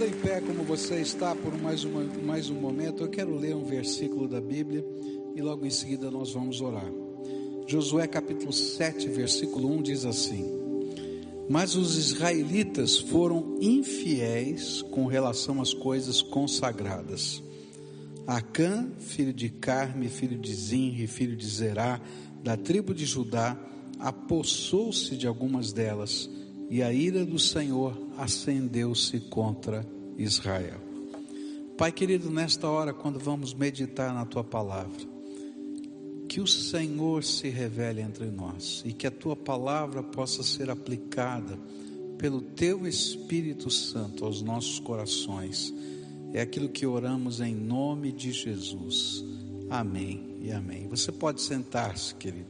Ainda em pé como você está por mais, uma, mais um momento, eu quero ler um versículo da Bíblia e logo em seguida nós vamos orar. Josué capítulo 7, versículo 1 diz assim: Mas os israelitas foram infiéis com relação às coisas consagradas. Acã, filho de Carme, filho de Zinri, filho de Zerá, da tribo de Judá, apossou-se de algumas delas, e a ira do Senhor acendeu-se contra Israel. Pai querido, nesta hora, quando vamos meditar na tua palavra, que o Senhor se revele entre nós e que a tua palavra possa ser aplicada pelo teu Espírito Santo aos nossos corações. É aquilo que oramos em nome de Jesus. Amém e amém. Você pode sentar-se, querido.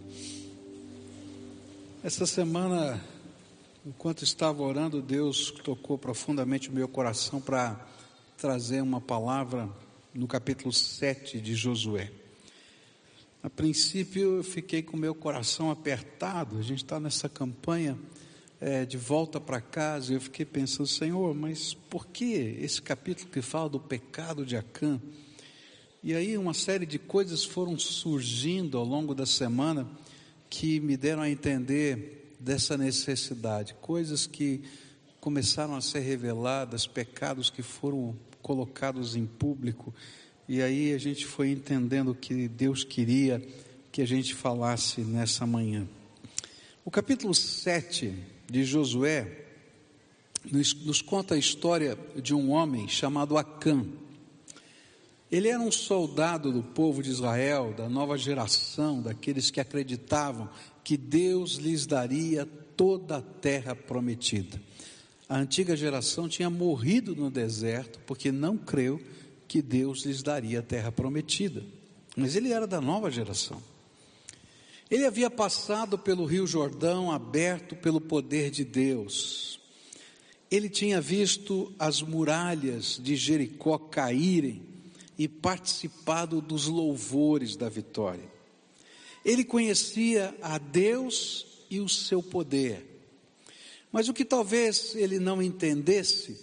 Essa semana, enquanto estava orando, Deus tocou profundamente o meu coração para trazer uma palavra no capítulo 7 de Josué. A princípio eu fiquei com meu coração apertado, a gente está nessa campanha é, de volta para casa, e eu fiquei pensando, Senhor, mas por que esse capítulo que fala do pecado de Acã? E aí uma série de coisas foram surgindo ao longo da semana que me deram a entender dessa necessidade, coisas que começaram a ser reveladas, pecados que foram colocados em público e aí a gente foi entendendo que Deus queria que a gente falasse nessa manhã. O capítulo 7 de Josué nos, nos conta a história de um homem chamado Acã. Ele era um soldado do povo de Israel, da nova geração, daqueles que acreditavam que Deus lhes daria toda a terra prometida. A antiga geração tinha morrido no deserto porque não creu que Deus lhes daria a terra prometida. Mas ele era da nova geração. Ele havia passado pelo Rio Jordão aberto pelo poder de Deus. Ele tinha visto as muralhas de Jericó caírem e participado dos louvores da vitória. Ele conhecia a Deus e o seu poder. Mas o que talvez ele não entendesse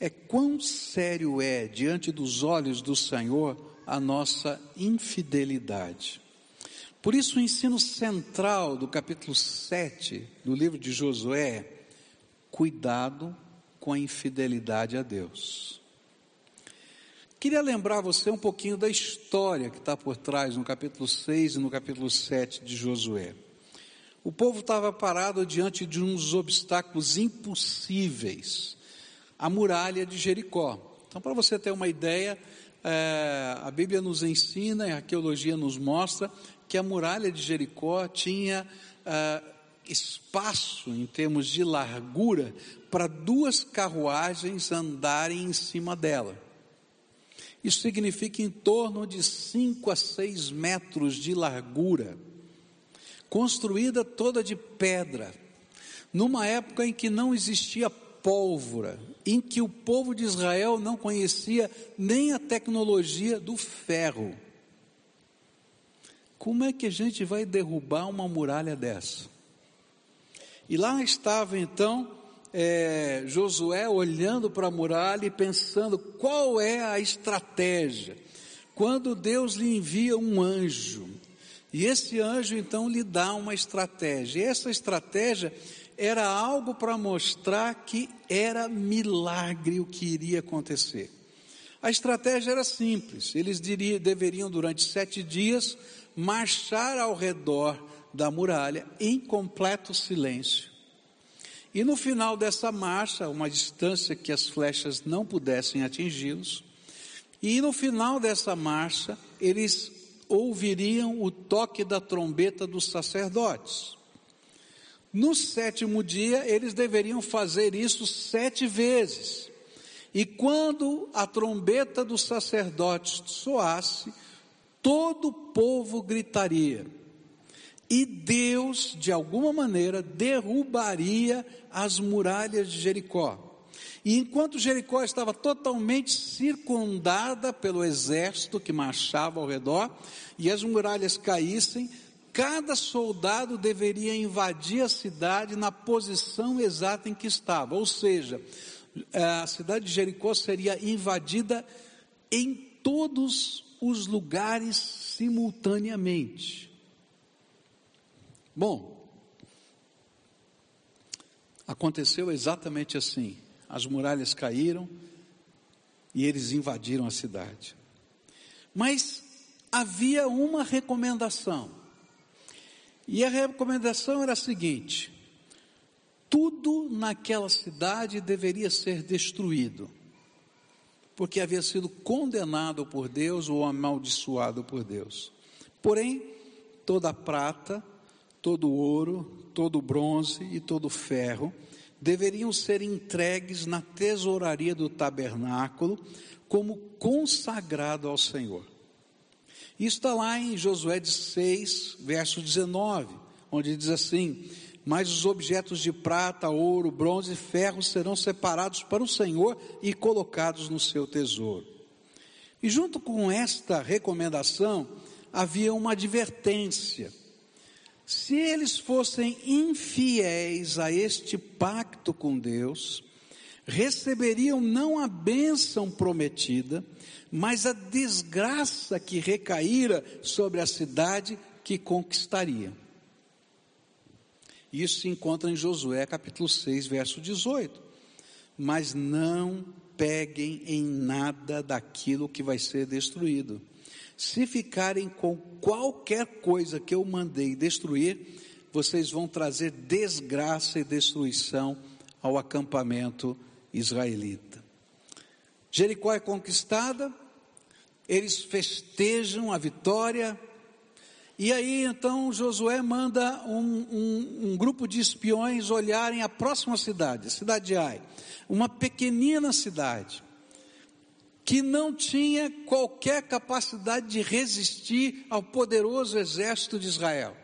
é quão sério é diante dos olhos do Senhor a nossa infidelidade. Por isso, o ensino central do capítulo 7 do livro de Josué cuidado com a infidelidade a Deus. Queria lembrar você um pouquinho da história que está por trás no capítulo 6 e no capítulo 7 de Josué. O povo estava parado diante de uns obstáculos impossíveis a muralha de Jericó. Então, para você ter uma ideia, é, a Bíblia nos ensina, a arqueologia nos mostra, que a muralha de Jericó tinha é, espaço em termos de largura para duas carruagens andarem em cima dela. Isso significa em torno de 5 a 6 metros de largura, construída toda de pedra, numa época em que não existia pólvora, em que o povo de Israel não conhecia nem a tecnologia do ferro. Como é que a gente vai derrubar uma muralha dessa? E lá estava então é, Josué olhando para a muralha e pensando qual é a estratégia. Quando Deus lhe envia um anjo, e esse anjo então lhe dá uma estratégia, e essa estratégia era algo para mostrar que era milagre o que iria acontecer. A estratégia era simples: eles diria, deveriam, durante sete dias, marchar ao redor da muralha em completo silêncio. E no final dessa marcha, uma distância que as flechas não pudessem atingi-los, e no final dessa marcha, eles ouviriam o toque da trombeta dos sacerdotes. No sétimo dia, eles deveriam fazer isso sete vezes. E quando a trombeta dos sacerdotes soasse, todo o povo gritaria. E Deus, de alguma maneira, derrubaria as muralhas de Jericó. E enquanto Jericó estava totalmente circundada pelo exército que marchava ao redor, e as muralhas caíssem, cada soldado deveria invadir a cidade na posição exata em que estava, ou seja, a cidade de Jericó seria invadida em todos os lugares simultaneamente. Bom, aconteceu exatamente assim. As muralhas caíram e eles invadiram a cidade. Mas havia uma recomendação. E a recomendação era a seguinte: tudo naquela cidade deveria ser destruído, porque havia sido condenado por Deus ou amaldiçoado por Deus. Porém, toda a prata, todo ouro, todo bronze e todo ferro deveriam ser entregues na tesouraria do tabernáculo como consagrado ao Senhor. Isso está lá em Josué 6, verso 19, onde diz assim: Mas os objetos de prata, ouro, bronze e ferro serão separados para o Senhor e colocados no seu tesouro. E junto com esta recomendação, havia uma advertência. Se eles fossem infiéis a este pacto com Deus, receberiam não a bênção prometida, mas a desgraça que recaíra sobre a cidade que conquistaria. Isso se encontra em Josué capítulo 6, verso 18. Mas não peguem em nada daquilo que vai ser destruído. Se ficarem com qualquer coisa que eu mandei destruir, vocês vão trazer desgraça e destruição ao acampamento israelita. Jericó é conquistada, eles festejam a vitória, e aí então Josué manda um, um, um, grupo de espiões olharem a próxima cidade, a cidade de Ai, uma pequenina cidade, que não tinha qualquer capacidade de resistir ao poderoso exército de Israel.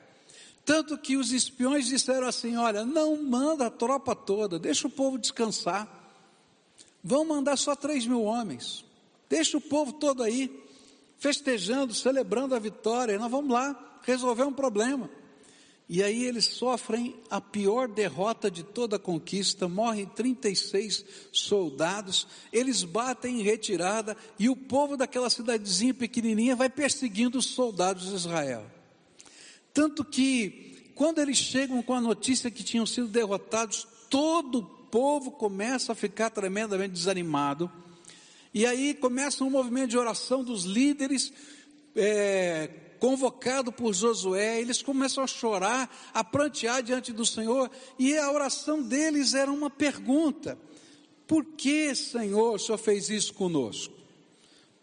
Tanto que os espiões disseram assim: olha, não manda a tropa toda, deixa o povo descansar. Vão mandar só três mil homens. Deixa o povo todo aí, festejando, celebrando a vitória. Nós vamos lá resolver um problema. E aí eles sofrem a pior derrota de toda a conquista, morrem 36 soldados, eles batem em retirada e o povo daquela cidadezinha pequenininha vai perseguindo os soldados de Israel. Tanto que, quando eles chegam com a notícia que tinham sido derrotados, todo o povo começa a ficar tremendamente desanimado. E aí começa um movimento de oração dos líderes, é, convocado por Josué. Eles começam a chorar, a prantear diante do Senhor. E a oração deles era uma pergunta: Por que, Senhor, o Senhor fez isso conosco?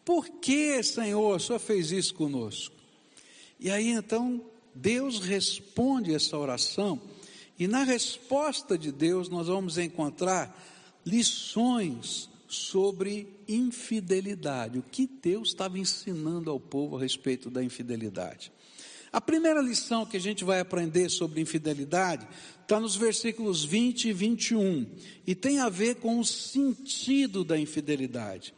Por que, Senhor, o Senhor fez isso conosco? E aí então Deus responde essa oração e na resposta de Deus nós vamos encontrar lições sobre infidelidade, o que Deus estava ensinando ao povo a respeito da infidelidade. A primeira lição que a gente vai aprender sobre infidelidade está nos versículos 20 e 21 e tem a ver com o sentido da infidelidade.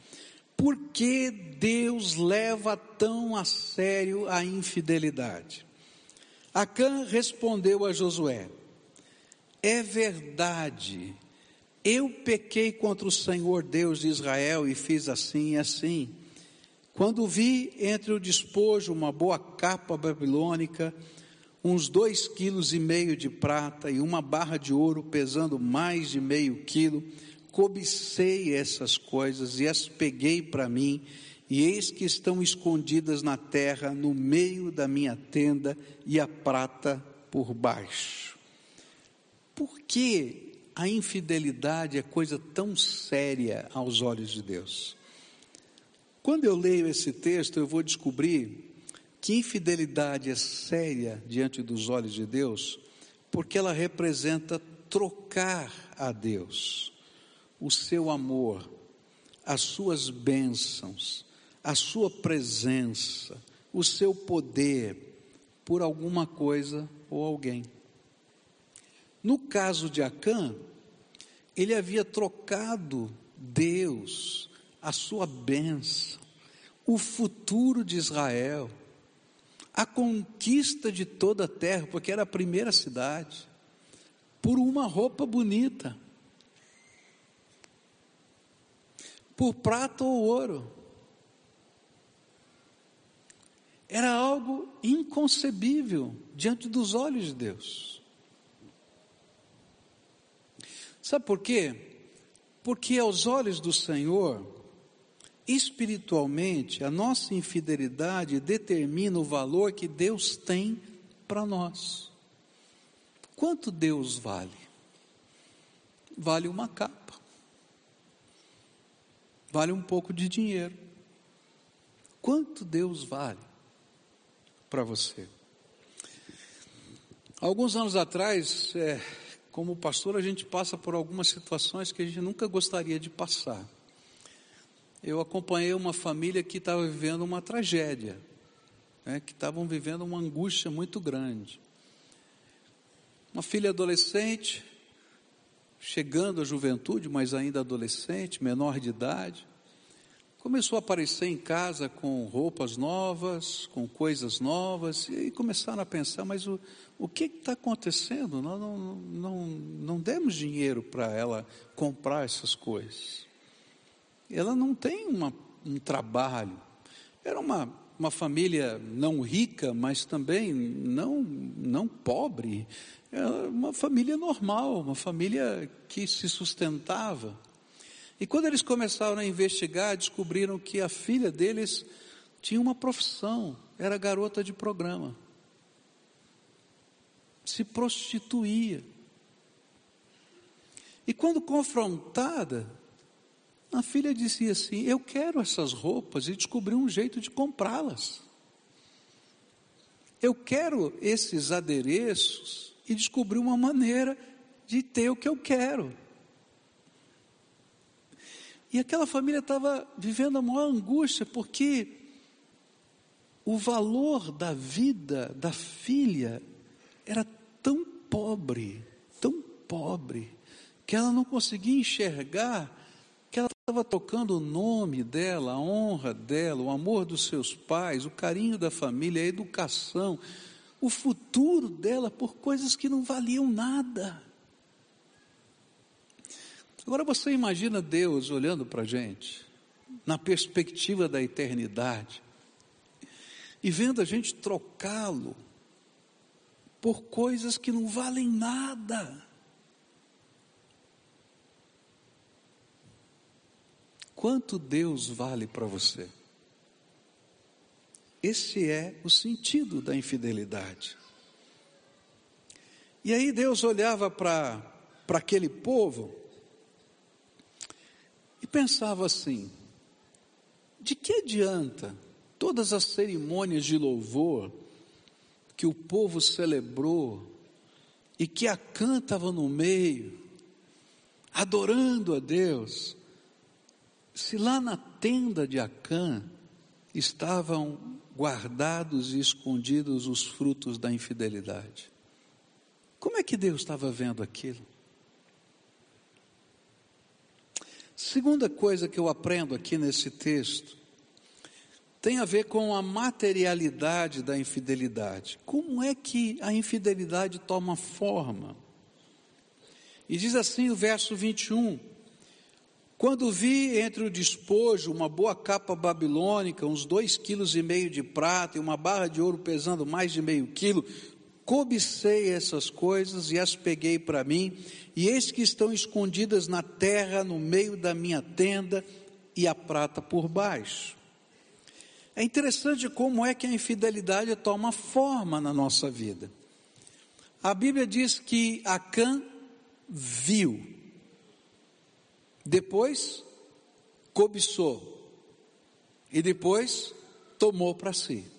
Por que Deus leva tão a sério a infidelidade? Acã respondeu a Josué: é verdade, eu pequei contra o Senhor Deus de Israel e fiz assim e assim. Quando vi entre o despojo uma boa capa babilônica, uns dois quilos e meio de prata e uma barra de ouro pesando mais de meio quilo, cobicei essas coisas e as peguei para mim, e eis que estão escondidas na terra, no meio da minha tenda, e a prata por baixo. Por que a infidelidade é coisa tão séria aos olhos de Deus? Quando eu leio esse texto, eu vou descobrir que infidelidade é séria diante dos olhos de Deus, porque ela representa trocar a Deus o seu amor, as suas bênçãos, a sua presença, o seu poder por alguma coisa ou alguém. No caso de Acã, ele havia trocado Deus, a sua bênção, o futuro de Israel, a conquista de toda a terra, porque era a primeira cidade, por uma roupa bonita. por prata ou ouro. Era algo inconcebível diante dos olhos de Deus. Sabe por quê? Porque aos olhos do Senhor, espiritualmente, a nossa infidelidade determina o valor que Deus tem para nós. Quanto Deus vale? Vale uma capa, vale um pouco de dinheiro. Quanto Deus vale? para você. Alguns anos atrás, é, como pastor, a gente passa por algumas situações que a gente nunca gostaria de passar. Eu acompanhei uma família que estava vivendo uma tragédia, né, que estavam vivendo uma angústia muito grande. Uma filha adolescente, chegando à juventude, mas ainda adolescente, menor de idade, começou a aparecer em casa com roupas novas, com coisas novas, e começaram a pensar, mas o, o que está acontecendo? Nós não, não, não demos dinheiro para ela comprar essas coisas. Ela não tem uma, um trabalho. Era uma, uma família não rica, mas também não, não pobre. Era uma família normal, uma família que se sustentava. E quando eles começaram a investigar, descobriram que a filha deles tinha uma profissão, era garota de programa. Se prostituía. E quando confrontada, a filha dizia assim: Eu quero essas roupas e descobri um jeito de comprá-las. Eu quero esses adereços e descobri uma maneira de ter o que eu quero. E aquela família estava vivendo a maior angústia, porque o valor da vida da filha era tão pobre, tão pobre, que ela não conseguia enxergar que ela estava tocando o nome dela, a honra dela, o amor dos seus pais, o carinho da família, a educação, o futuro dela por coisas que não valiam nada. Agora você imagina Deus olhando para a gente, na perspectiva da eternidade, e vendo a gente trocá-lo por coisas que não valem nada. Quanto Deus vale para você? Esse é o sentido da infidelidade. E aí Deus olhava para aquele povo pensava assim: de que adianta todas as cerimônias de louvor que o povo celebrou e que Acã estava no meio, adorando a Deus, se lá na tenda de Acã estavam guardados e escondidos os frutos da infidelidade? Como é que Deus estava vendo aquilo? Segunda coisa que eu aprendo aqui nesse texto tem a ver com a materialidade da infidelidade. Como é que a infidelidade toma forma? E diz assim o verso 21: Quando vi entre o despojo uma boa capa babilônica, uns dois quilos e meio de prata e uma barra de ouro pesando mais de meio quilo, cobicei essas coisas e as peguei para mim, e eis que estão escondidas na terra, no meio da minha tenda, e a prata por baixo. É interessante como é que a infidelidade toma forma na nossa vida. A Bíblia diz que Acã viu, depois cobiçou, e depois tomou para si.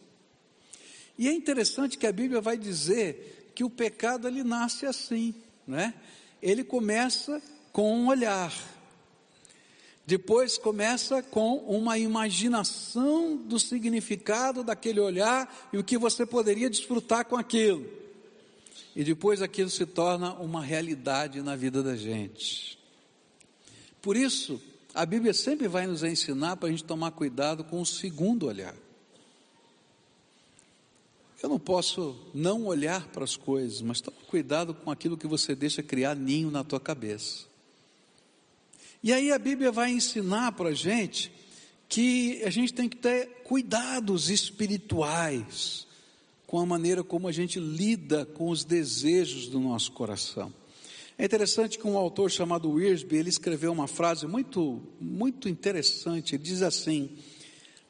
E é interessante que a Bíblia vai dizer que o pecado ele nasce assim, né? Ele começa com um olhar. Depois começa com uma imaginação do significado daquele olhar e o que você poderia desfrutar com aquilo. E depois aquilo se torna uma realidade na vida da gente. Por isso, a Bíblia sempre vai nos ensinar para a gente tomar cuidado com o segundo olhar. Eu não posso não olhar para as coisas, mas tome cuidado com aquilo que você deixa criar ninho na tua cabeça. E aí a Bíblia vai ensinar para a gente que a gente tem que ter cuidados espirituais com a maneira como a gente lida com os desejos do nosso coração. É interessante que um autor chamado Wiersbe, ele escreveu uma frase muito, muito interessante. Ele diz assim: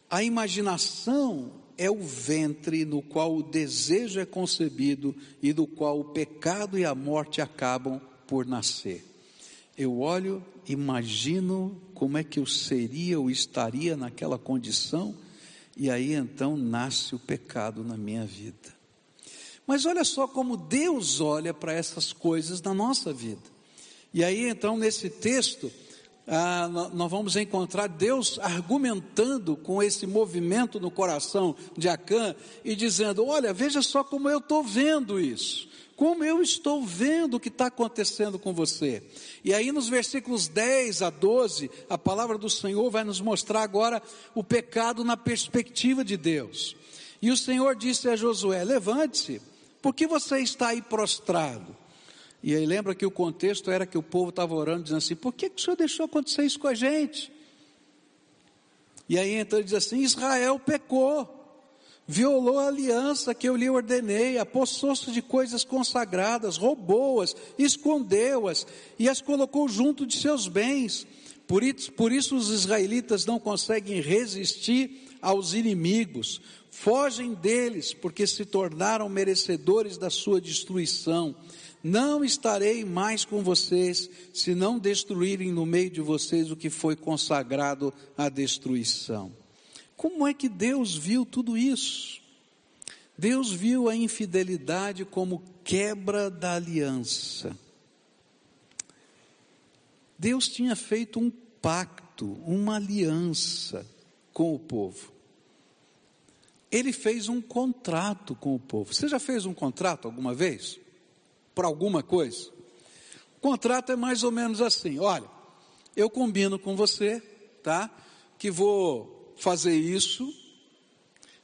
a imaginação é o ventre no qual o desejo é concebido e do qual o pecado e a morte acabam por nascer. Eu olho, imagino como é que eu seria ou estaria naquela condição, e aí então nasce o pecado na minha vida. Mas olha só como Deus olha para essas coisas na nossa vida. E aí então nesse texto, ah, nós vamos encontrar Deus argumentando com esse movimento no coração de Acã e dizendo: Olha, veja só como eu estou vendo isso como eu estou vendo o que está acontecendo com você. E aí, nos versículos 10 a 12, a palavra do Senhor vai nos mostrar agora o pecado na perspectiva de Deus. E o Senhor disse a Josué: Levante-se, por que você está aí prostrado? E aí lembra que o contexto era que o povo estava orando, dizendo assim: Por que, que o Senhor deixou acontecer isso com a gente? E aí então ele diz assim: Israel pecou violou a aliança que eu lhe ordenei, apossou-se de coisas consagradas, roubou-as, escondeu-as e as colocou junto de seus bens. Por isso, por isso os israelitas não conseguem resistir aos inimigos, fogem deles, porque se tornaram merecedores da sua destruição. Não estarei mais com vocês, se não destruírem no meio de vocês o que foi consagrado à destruição. Como é que Deus viu tudo isso? Deus viu a infidelidade como quebra da aliança. Deus tinha feito um pacto, uma aliança com o povo. Ele fez um contrato com o povo. Você já fez um contrato alguma vez? Por alguma coisa? O contrato é mais ou menos assim: olha, eu combino com você, tá? Que vou fazer isso.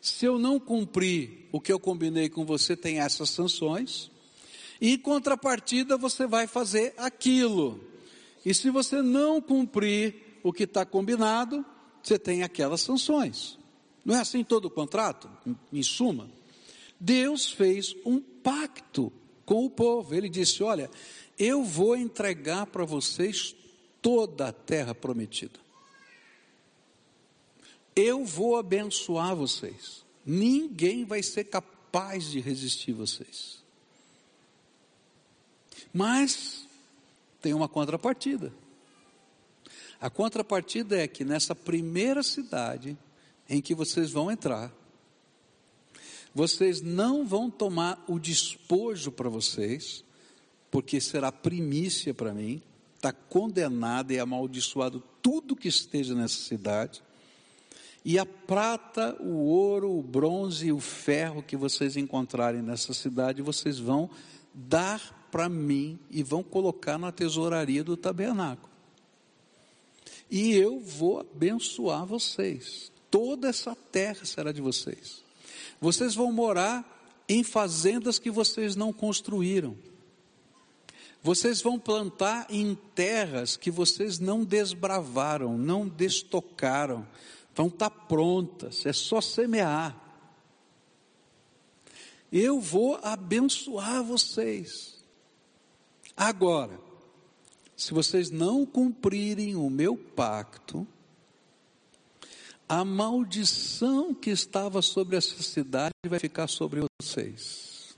Se eu não cumprir o que eu combinei com você, tem essas sanções. E em contrapartida, você vai fazer aquilo. E se você não cumprir o que está combinado, você tem aquelas sanções. Não é assim todo o contrato? Em suma, Deus fez um pacto com o povo. Ele disse: Olha, eu vou entregar para vocês toda a terra prometida. Eu vou abençoar vocês. Ninguém vai ser capaz de resistir vocês. Mas tem uma contrapartida. A contrapartida é que nessa primeira cidade em que vocês vão entrar, vocês não vão tomar o despojo para vocês, porque será primícia para mim, está condenado e amaldiçoado tudo que esteja nessa cidade. E a prata, o ouro, o bronze e o ferro que vocês encontrarem nessa cidade, vocês vão dar para mim e vão colocar na tesouraria do tabernáculo. E eu vou abençoar vocês. Toda essa terra será de vocês. Vocês vão morar em fazendas que vocês não construíram. Vocês vão plantar em terras que vocês não desbravaram, não destocaram vão estar tá prontas, é só semear. Eu vou abençoar vocês. Agora, se vocês não cumprirem o meu pacto, a maldição que estava sobre essa cidade vai ficar sobre vocês.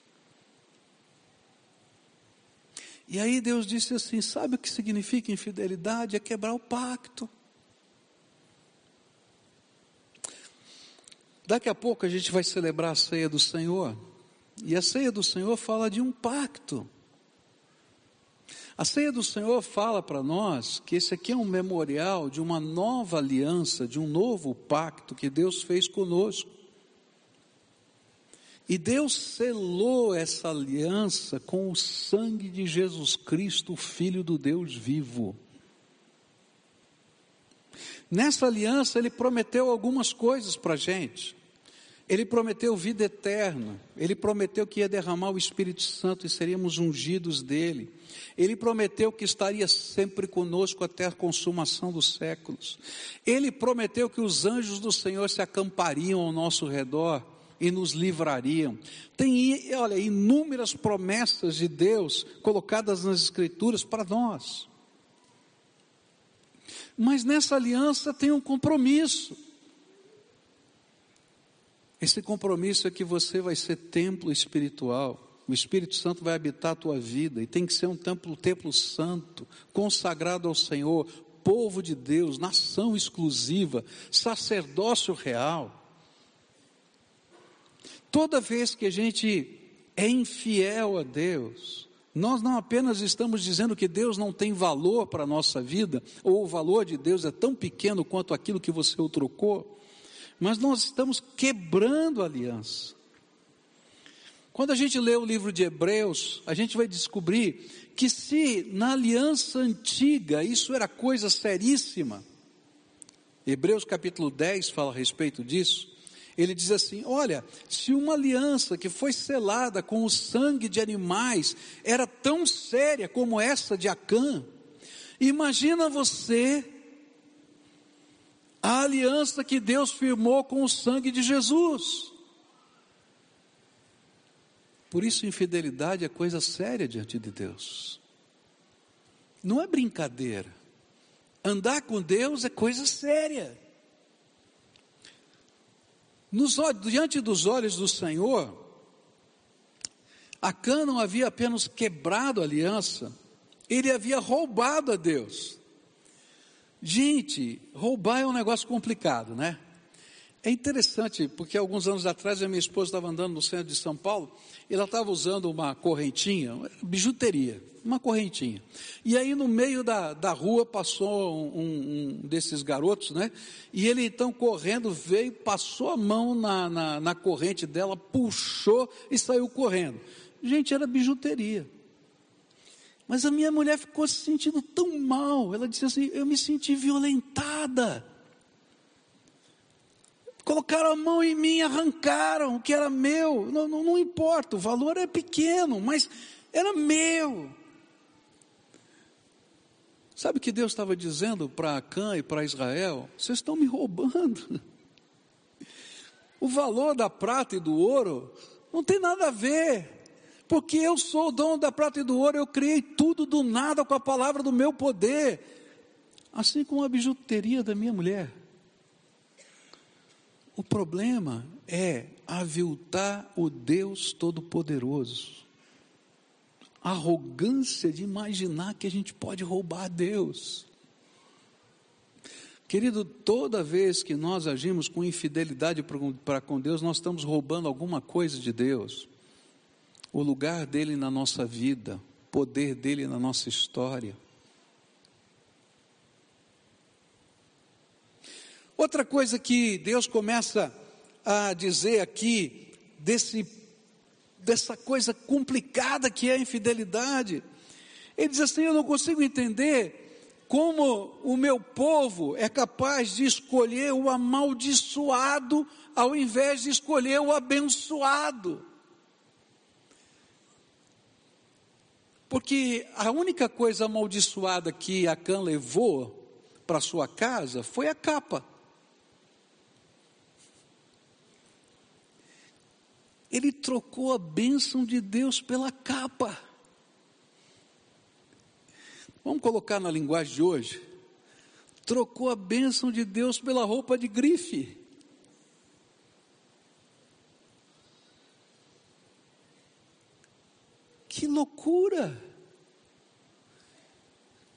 E aí Deus disse assim: sabe o que significa infidelidade? É quebrar o pacto. Daqui a pouco a gente vai celebrar a ceia do Senhor. E a ceia do Senhor fala de um pacto. A ceia do Senhor fala para nós que esse aqui é um memorial de uma nova aliança, de um novo pacto que Deus fez conosco. E Deus selou essa aliança com o sangue de Jesus Cristo, Filho do Deus vivo. Nessa aliança, Ele prometeu algumas coisas para a gente. Ele prometeu vida eterna, ele prometeu que ia derramar o Espírito Santo e seríamos ungidos dele. Ele prometeu que estaria sempre conosco até a consumação dos séculos. Ele prometeu que os anjos do Senhor se acampariam ao nosso redor e nos livrariam. Tem, olha, inúmeras promessas de Deus colocadas nas Escrituras para nós. Mas nessa aliança tem um compromisso. Esse compromisso é que você vai ser templo espiritual. O Espírito Santo vai habitar a tua vida e tem que ser um templo, templo santo, consagrado ao Senhor, povo de Deus, nação exclusiva, sacerdócio real. Toda vez que a gente é infiel a Deus, nós não apenas estamos dizendo que Deus não tem valor para a nossa vida, ou o valor de Deus é tão pequeno quanto aquilo que você o trocou, mas nós estamos quebrando a aliança. Quando a gente lê o livro de Hebreus, a gente vai descobrir que se na aliança antiga isso era coisa seríssima, Hebreus capítulo 10 fala a respeito disso, ele diz assim: olha, se uma aliança que foi selada com o sangue de animais era tão séria como essa de Acã, imagina você a aliança que Deus firmou com o sangue de Jesus. Por isso, infidelidade é coisa séria diante de Deus. Não é brincadeira. Andar com Deus é coisa séria. Nos, diante dos olhos do Senhor, Acã não havia apenas quebrado a aliança, ele havia roubado a Deus. Gente, roubar é um negócio complicado, né? É interessante, porque alguns anos atrás a minha esposa estava andando no centro de São Paulo e ela estava usando uma correntinha, bijuteria, uma correntinha. E aí no meio da, da rua passou um, um, desses garotos, né? E ele então correndo veio, passou a mão na, na, na corrente dela, puxou e saiu correndo. Gente, era bijuteria. Mas a minha mulher ficou se sentindo tão mal. Ela disse assim: Eu me senti violentada. Colocaram a mão em mim, arrancaram o que era meu. Não, não, não importa, o valor é pequeno, mas era meu. Sabe o que Deus estava dizendo para Acã e para Israel? Vocês estão me roubando. O valor da prata e do ouro não tem nada a ver porque eu sou o dono da prata e do ouro, eu criei tudo do nada com a palavra do meu poder, assim como a bijuteria da minha mulher. O problema é aviltar o Deus Todo-Poderoso. Arrogância de imaginar que a gente pode roubar Deus. Querido, toda vez que nós agimos com infidelidade para com Deus, nós estamos roubando alguma coisa de Deus o lugar dele na nossa vida, o poder dele na nossa história. Outra coisa que Deus começa a dizer aqui, desse, dessa coisa complicada que é a infidelidade, ele diz assim: Eu não consigo entender como o meu povo é capaz de escolher o amaldiçoado ao invés de escolher o abençoado. Porque a única coisa amaldiçoada que Acã levou para sua casa foi a capa. Ele trocou a bênção de Deus pela capa. Vamos colocar na linguagem de hoje. Trocou a bênção de Deus pela roupa de grife. Que loucura!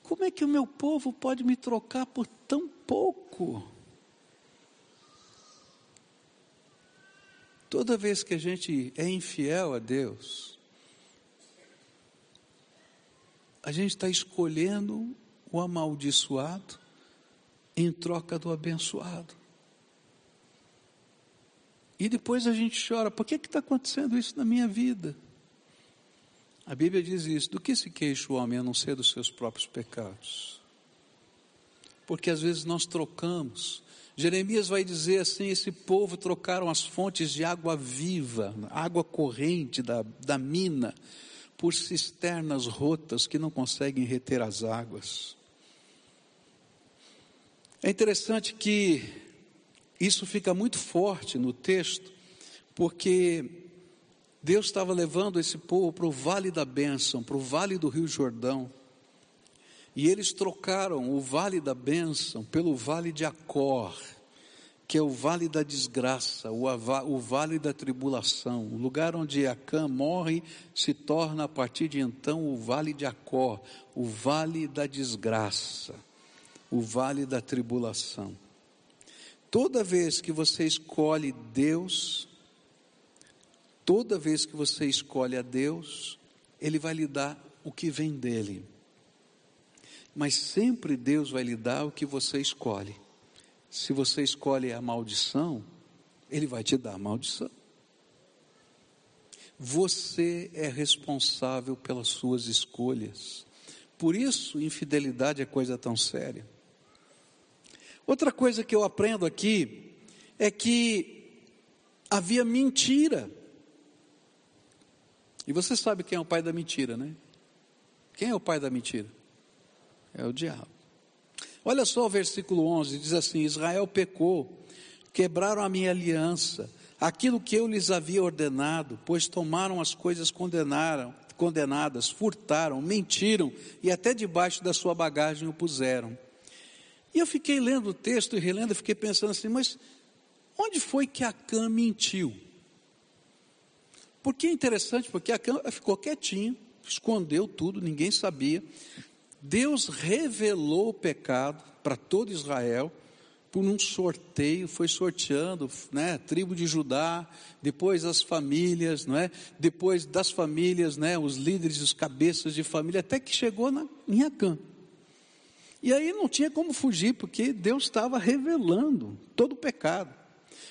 Como é que o meu povo pode me trocar por tão pouco? Toda vez que a gente é infiel a Deus, a gente está escolhendo o amaldiçoado em troca do abençoado. E depois a gente chora: por que está acontecendo isso na minha vida? A Bíblia diz isso: do que se queixa o homem a não ser dos seus próprios pecados? porque às vezes nós trocamos. Jeremias vai dizer assim: esse povo trocaram as fontes de água viva, água corrente da, da mina, por cisternas rotas que não conseguem reter as águas. É interessante que isso fica muito forte no texto, porque Deus estava levando esse povo para o vale da bênção, para o vale do Rio Jordão. E eles trocaram o vale da bênção pelo vale de Acor, que é o vale da desgraça, o, vale da tribulação. O lugar onde Acã morre se torna a partir de então o vale de Acor, o vale da desgraça, o vale da tribulação. Toda vez que você escolhe Deus, toda vez que você escolhe a Deus, Ele vai lhe dar o que vem dele mas sempre Deus vai lhe dar o que você escolhe. Se você escolhe a maldição, Ele vai te dar a maldição. Você é responsável pelas suas escolhas. Por isso, infidelidade é coisa tão séria. Outra coisa que eu aprendo aqui é que havia mentira. E você sabe quem é o pai da mentira, né? Quem é o pai da mentira? É o diabo. Olha só o versículo 11: diz assim: Israel pecou, quebraram a minha aliança, aquilo que eu lhes havia ordenado, pois tomaram as coisas condenaram, condenadas, furtaram, mentiram e até debaixo da sua bagagem o puseram. E eu fiquei lendo o texto e relendo, fiquei pensando assim, mas onde foi que Acã mentiu? Porque é interessante, porque Acã ficou quietinho, escondeu tudo, ninguém sabia. Deus revelou o pecado para todo Israel por um sorteio, foi sorteando, né, tribo de Judá, depois as famílias, não é? Depois das famílias, né, os líderes, os cabeças de família, até que chegou na, em Acã. E aí não tinha como fugir, porque Deus estava revelando todo o pecado.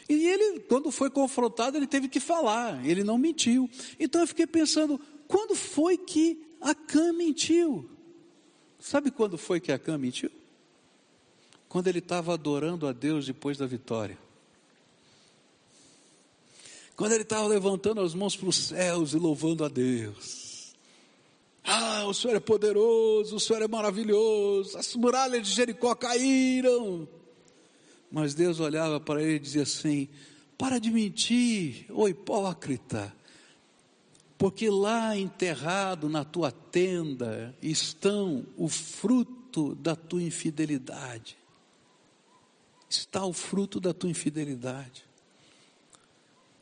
E ele, quando foi confrontado, ele teve que falar, ele não mentiu. Então eu fiquei pensando, quando foi que Acã mentiu? Sabe quando foi que Acã mentiu? Quando ele estava adorando a Deus depois da vitória. Quando ele estava levantando as mãos para os céus e louvando a Deus. Ah, o Senhor é poderoso, o Senhor é maravilhoso, as muralhas de Jericó caíram. Mas Deus olhava para ele e dizia assim: Para de mentir, ô hipócrita porque lá enterrado na tua tenda estão o fruto da tua infidelidade. Está o fruto da tua infidelidade.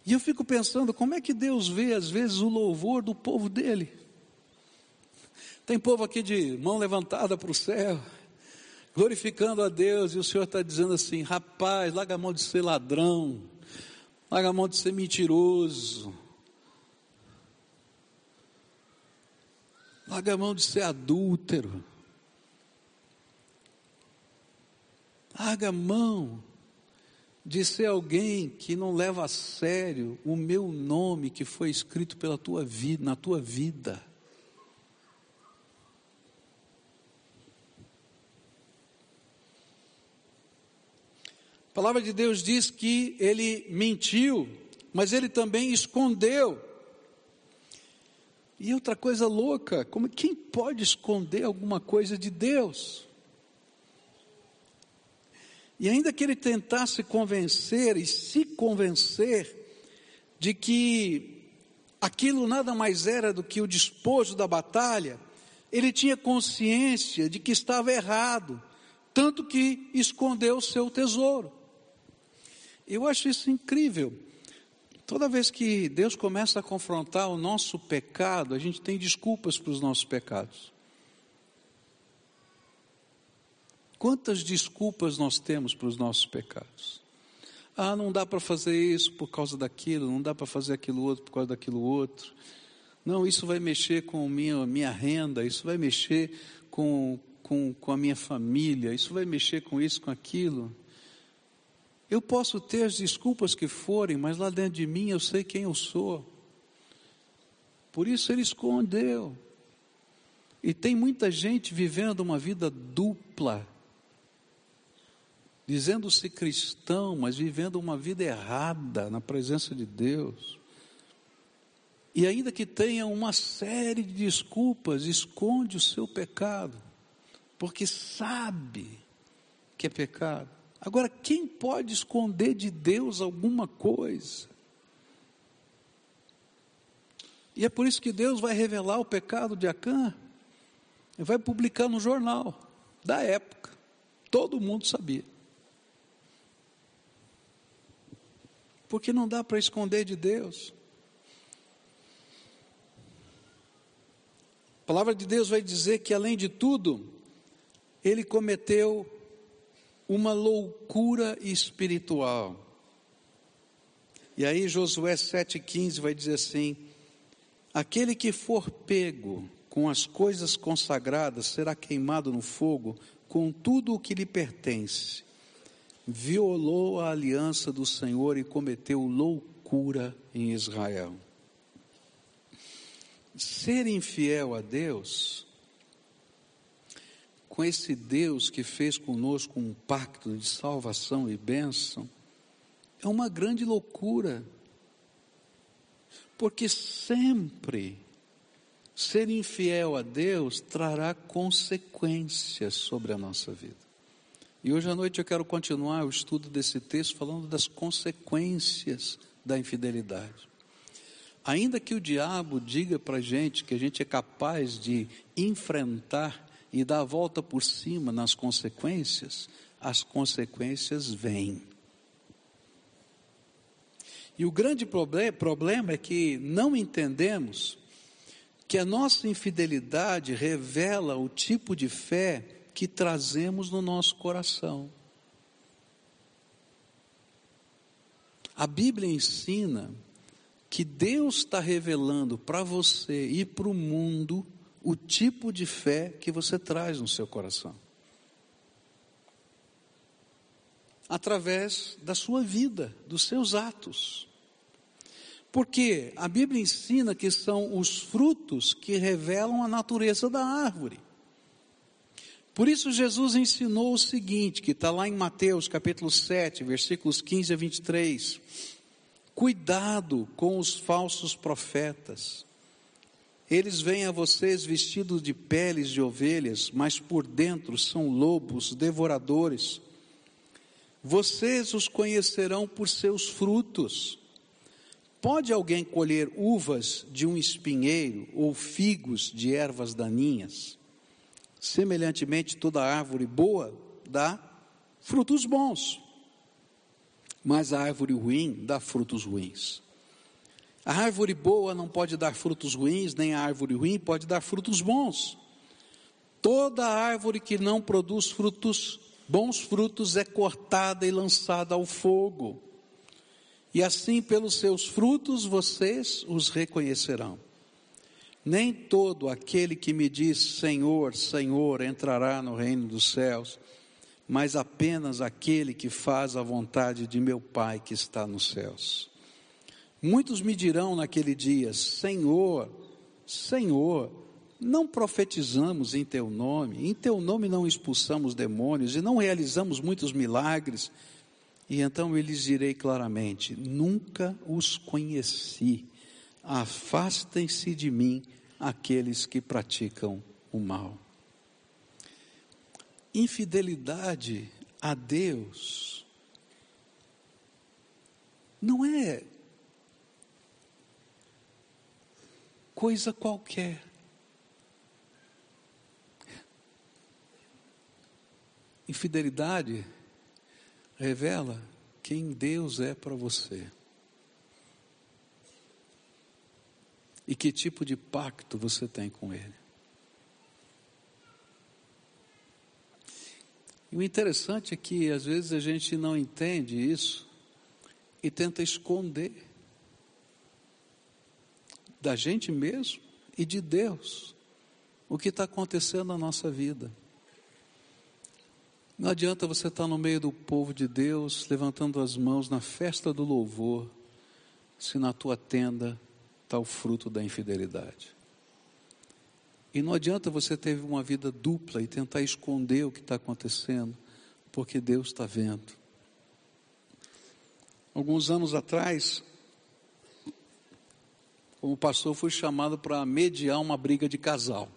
E eu fico pensando, como é que Deus vê às vezes o louvor do povo dele? Tem povo aqui de mão levantada para o céu, glorificando a Deus, e o Senhor está dizendo assim: rapaz, larga a mão de ser ladrão, larga a mão de ser mentiroso, Larga a mão de ser adúltero. Larga a mão de ser alguém que não leva a sério o meu nome que foi escrito pela tua vida, na tua vida. A palavra de Deus diz que ele mentiu, mas ele também escondeu. E outra coisa louca, como quem pode esconder alguma coisa de Deus? E ainda que ele tentasse convencer e se convencer de que aquilo nada mais era do que o despojo da batalha, ele tinha consciência de que estava errado, tanto que escondeu o seu tesouro. Eu acho isso incrível. Toda vez que Deus começa a confrontar o nosso pecado, a gente tem desculpas para os nossos pecados. Quantas desculpas nós temos para os nossos pecados? Ah, não dá para fazer isso por causa daquilo, não dá para fazer aquilo outro por causa daquilo outro. Não, isso vai mexer com minha, minha renda, isso vai mexer com, com, com a minha família, isso vai mexer com isso, com aquilo. Eu posso ter as desculpas que forem, mas lá dentro de mim eu sei quem eu sou. Por isso ele escondeu. E tem muita gente vivendo uma vida dupla. dizendo-se cristão, mas vivendo uma vida errada na presença de Deus. E ainda que tenha uma série de desculpas, esconde o seu pecado, porque sabe que é pecado. Agora, quem pode esconder de Deus alguma coisa? E é por isso que Deus vai revelar o pecado de Acã e vai publicar no jornal da época. Todo mundo sabia. Porque não dá para esconder de Deus. A palavra de Deus vai dizer que, além de tudo, ele cometeu uma loucura espiritual. E aí, Josué 7,15 vai dizer assim: Aquele que for pego com as coisas consagradas será queimado no fogo com tudo o que lhe pertence violou a aliança do Senhor e cometeu loucura em Israel. Ser infiel a Deus, com esse Deus que fez conosco um pacto de salvação e bênção, é uma grande loucura, porque sempre ser infiel a Deus trará consequências sobre a nossa vida. E hoje à noite eu quero continuar o estudo desse texto falando das consequências da infidelidade. Ainda que o diabo diga para a gente que a gente é capaz de enfrentar e dar a volta por cima nas consequências, as consequências vêm. E o grande problema é que não entendemos que a nossa infidelidade revela o tipo de fé que trazemos no nosso coração. A Bíblia ensina que Deus está revelando para você e para o mundo o tipo de fé que você traz no seu coração. Através da sua vida, dos seus atos. Porque a Bíblia ensina que são os frutos que revelam a natureza da árvore. Por isso Jesus ensinou o seguinte, que está lá em Mateus capítulo 7, versículos 15 a 23. Cuidado com os falsos profetas. Eles vêm a vocês vestidos de peles de ovelhas, mas por dentro são lobos devoradores. Vocês os conhecerão por seus frutos. Pode alguém colher uvas de um espinheiro ou figos de ervas daninhas? Semelhantemente, toda árvore boa dá frutos bons, mas a árvore ruim dá frutos ruins. A árvore boa não pode dar frutos ruins, nem a árvore ruim pode dar frutos bons. Toda árvore que não produz frutos, bons frutos, é cortada e lançada ao fogo. E assim, pelos seus frutos, vocês os reconhecerão. Nem todo aquele que me diz Senhor, Senhor entrará no reino dos céus, mas apenas aquele que faz a vontade de meu Pai que está nos céus. Muitos me dirão naquele dia: Senhor, Senhor, não profetizamos em teu nome, em teu nome não expulsamos demônios e não realizamos muitos milagres. E então eu lhes direi claramente: nunca os conheci afastem-se de mim aqueles que praticam o mal. Infidelidade a Deus não é coisa qualquer. Infidelidade revela quem Deus é para você. E que tipo de pacto você tem com Ele? E o interessante é que às vezes a gente não entende isso e tenta esconder da gente mesmo e de Deus o que está acontecendo na nossa vida. Não adianta você estar no meio do povo de Deus, levantando as mãos na festa do louvor, se na tua tenda está o fruto da infidelidade. E não adianta você ter uma vida dupla e tentar esconder o que está acontecendo, porque Deus está vendo. Alguns anos atrás, como pastor, fui chamado para mediar uma briga de casal.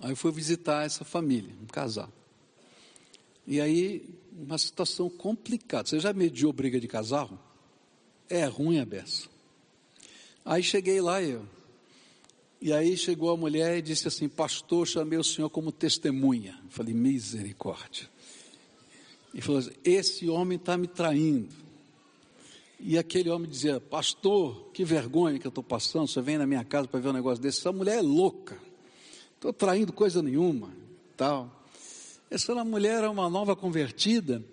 Aí fui visitar essa família, um casal. E aí, uma situação complicada. Você já mediou briga de casal? É ruim a beça. Aí cheguei lá eu. E aí chegou a mulher e disse assim: Pastor, chamei o senhor como testemunha. Eu falei: Misericórdia. E falou assim: Esse homem está me traindo. E aquele homem dizia: Pastor, que vergonha que eu estou passando. Você vem na minha casa para ver um negócio desse. Essa mulher é louca. Estou traindo coisa nenhuma. Tal. Essa mulher era uma nova convertida,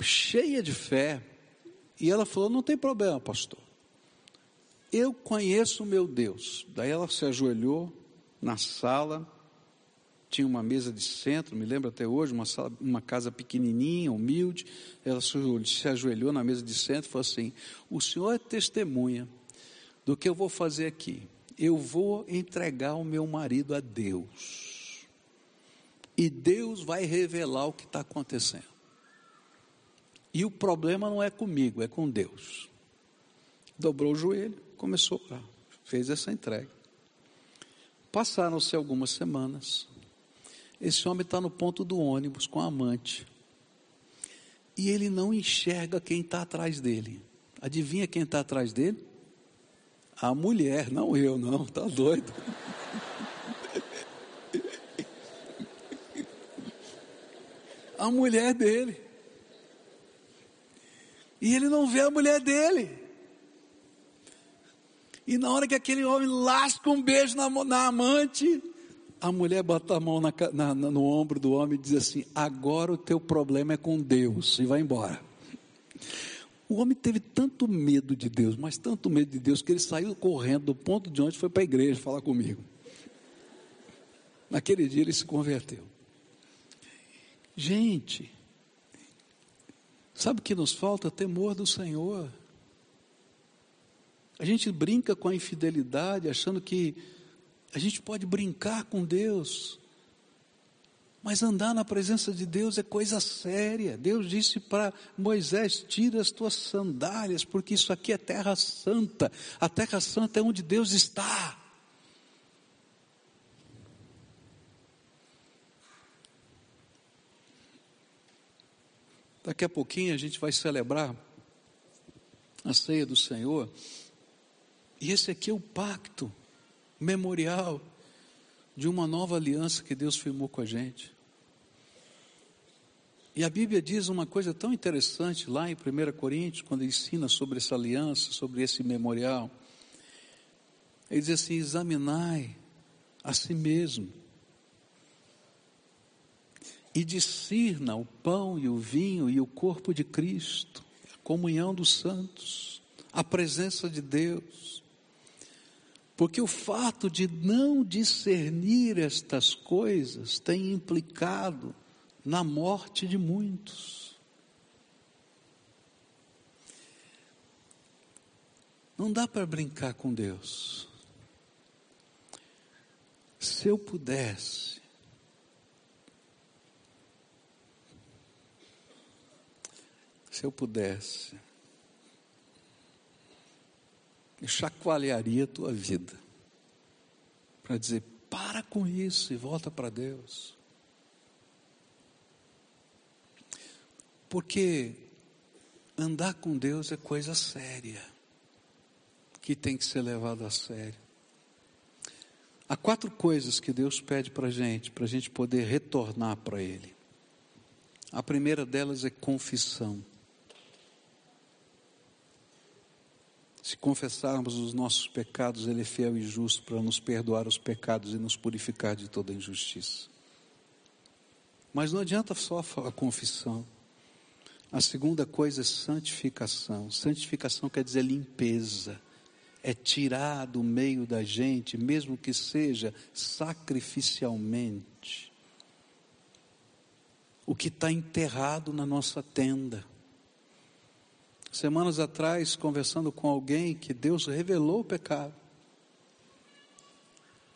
cheia de fé. E ela falou: Não tem problema, pastor. Eu conheço o meu Deus. Daí ela se ajoelhou na sala, tinha uma mesa de centro, me lembro até hoje, uma, sala, uma casa pequenininha, humilde. Ela se ajoelhou na mesa de centro e falou assim: O senhor é testemunha do que eu vou fazer aqui. Eu vou entregar o meu marido a Deus. E Deus vai revelar o que está acontecendo. E o problema não é comigo, é com Deus. Dobrou o joelho, começou fez essa entrega. Passaram-se algumas semanas. Esse homem está no ponto do ônibus com a amante. E ele não enxerga quem está atrás dele. Adivinha quem está atrás dele? A mulher, não eu, não, está doido. A mulher dele. E ele não vê a mulher dele. E na hora que aquele homem lasca um beijo na, na amante, a mulher bota a mão na, na, no ombro do homem e diz assim: Agora o teu problema é com Deus, e vai embora. O homem teve tanto medo de Deus, mas tanto medo de Deus, que ele saiu correndo do ponto de onde foi para a igreja falar comigo. Naquele dia ele se converteu. Gente, sabe o que nos falta? Temor do Senhor. A gente brinca com a infidelidade, achando que a gente pode brincar com Deus, mas andar na presença de Deus é coisa séria. Deus disse para Moisés: tira as tuas sandálias, porque isso aqui é terra santa. A terra santa é onde Deus está. Daqui a pouquinho a gente vai celebrar a ceia do Senhor. E esse aqui é o pacto memorial de uma nova aliança que Deus firmou com a gente. E a Bíblia diz uma coisa tão interessante lá em 1 Coríntios, quando ensina sobre essa aliança, sobre esse memorial. Ele diz assim: examinai a si mesmo e discirna o pão e o vinho e o corpo de Cristo, a comunhão dos santos, a presença de Deus. Porque o fato de não discernir estas coisas tem implicado na morte de muitos. Não dá para brincar com Deus. Se eu pudesse, se eu pudesse, chacoalharia a tua vida para dizer: para com isso e volta para Deus. Porque andar com Deus é coisa séria, que tem que ser levado a sério. Há quatro coisas que Deus pede para a gente, para a gente poder retornar para Ele. A primeira delas é confissão. Se confessarmos os nossos pecados, Ele é fiel e justo para nos perdoar os pecados e nos purificar de toda injustiça. Mas não adianta só a confissão. A segunda coisa é santificação. Santificação quer dizer limpeza. É tirar do meio da gente, mesmo que seja sacrificialmente, o que está enterrado na nossa tenda. Semanas atrás, conversando com alguém que Deus revelou o pecado.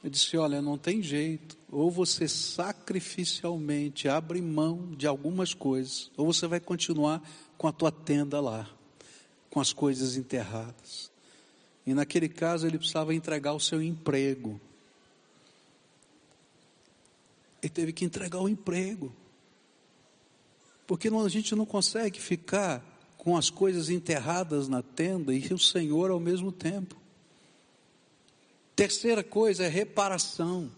Eu disse: Olha, não tem jeito. Ou você sacrificialmente abre mão de algumas coisas, ou você vai continuar com a tua tenda lá, com as coisas enterradas. E naquele caso ele precisava entregar o seu emprego. Ele teve que entregar o emprego. Porque a gente não consegue ficar com as coisas enterradas na tenda e o Senhor ao mesmo tempo. Terceira coisa é reparação.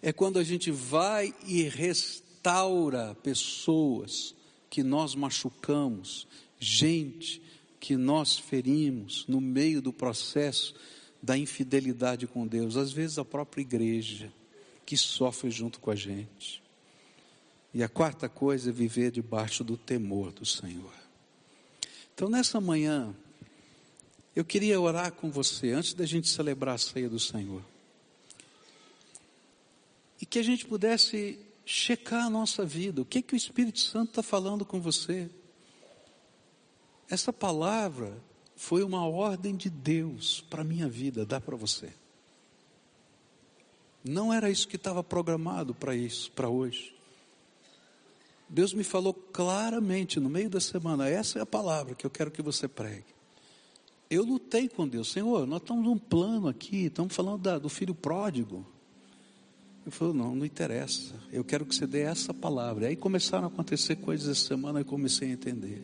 É quando a gente vai e restaura pessoas que nós machucamos, gente que nós ferimos no meio do processo da infidelidade com Deus, às vezes a própria igreja que sofre junto com a gente. E a quarta coisa é viver debaixo do temor do Senhor. Então, nessa manhã, eu queria orar com você, antes da gente celebrar a ceia do Senhor. E que a gente pudesse checar a nossa vida, o que, que o Espírito Santo está falando com você. Essa palavra foi uma ordem de Deus para a minha vida, dá para você. Não era isso que estava programado para isso, para hoje. Deus me falou claramente no meio da semana: essa é a palavra que eu quero que você pregue. Eu lutei com Deus, Senhor, nós estamos num plano aqui, estamos falando da, do filho pródigo. Eu falei, não, não interessa, eu quero que você dê essa palavra. Aí começaram a acontecer coisas essa semana e comecei a entender.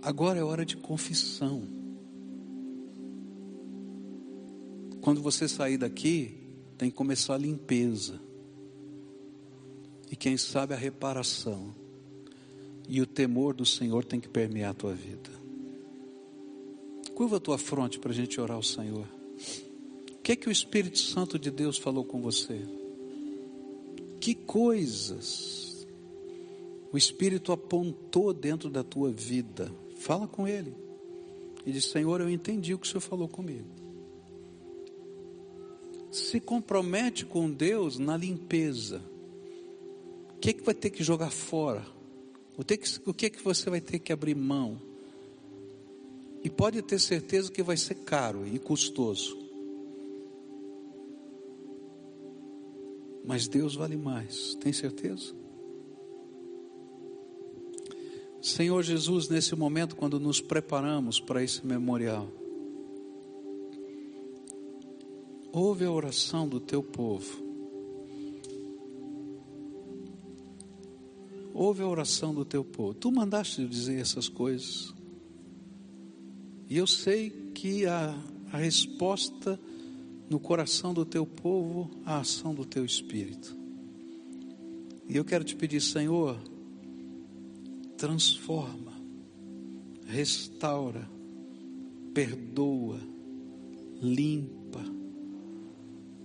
Agora é hora de confissão. Quando você sair daqui, tem que começar a limpeza e quem sabe a reparação. E o temor do Senhor tem que permear a tua vida. Curva a tua fronte para a gente orar ao Senhor. O que é que o Espírito Santo de Deus falou com você? Que coisas o Espírito apontou dentro da tua vida? Fala com Ele. E diz: Senhor, eu entendi o que o Senhor falou comigo. Se compromete com Deus na limpeza o que, é que vai ter que jogar fora? O que, é que você vai ter que abrir mão? E pode ter certeza que vai ser caro e custoso. Mas Deus vale mais, tem certeza? Senhor Jesus, nesse momento, quando nos preparamos para esse memorial, ouve a oração do teu povo. Ouve a oração do teu povo. Tu mandaste dizer essas coisas. E eu sei que a, a resposta no coração do teu povo, a ação do teu espírito. E eu quero te pedir, Senhor, transforma, restaura, perdoa, limpa.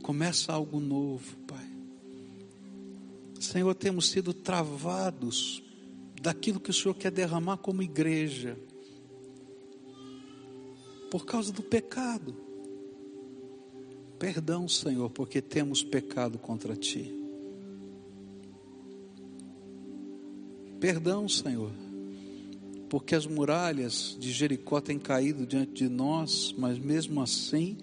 Começa algo novo, Pai. Senhor, temos sido travados daquilo que o Senhor quer derramar como igreja, por causa do pecado. Perdão, Senhor, porque temos pecado contra Ti. Perdão, Senhor, porque as muralhas de Jericó têm caído diante de nós, mas mesmo assim,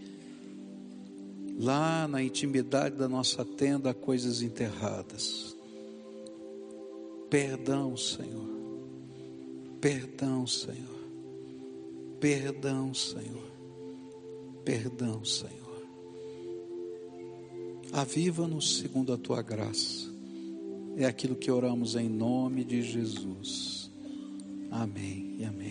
lá na intimidade da nossa tenda há coisas enterradas. Perdão, Senhor. Perdão, Senhor. Perdão, Senhor. Perdão, Senhor. Aviva-nos segundo a tua graça. É aquilo que oramos em nome de Jesus. Amém e amém.